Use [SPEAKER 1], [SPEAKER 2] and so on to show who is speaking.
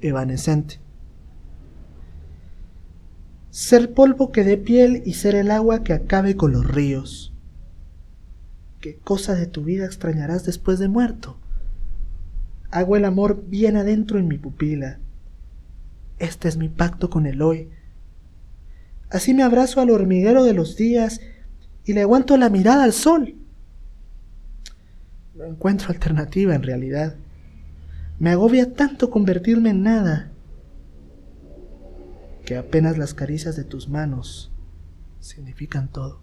[SPEAKER 1] evanescente. Ser polvo que dé piel y ser el agua que acabe con los ríos. ¿Qué cosa de tu vida extrañarás después de muerto? Hago el amor bien adentro en mi pupila. Este es mi pacto con el hoy. Así me abrazo al hormiguero de los días y le aguanto la mirada al sol. No encuentro alternativa en realidad. Me agobia tanto convertirme en nada que apenas las caricias de tus manos significan todo.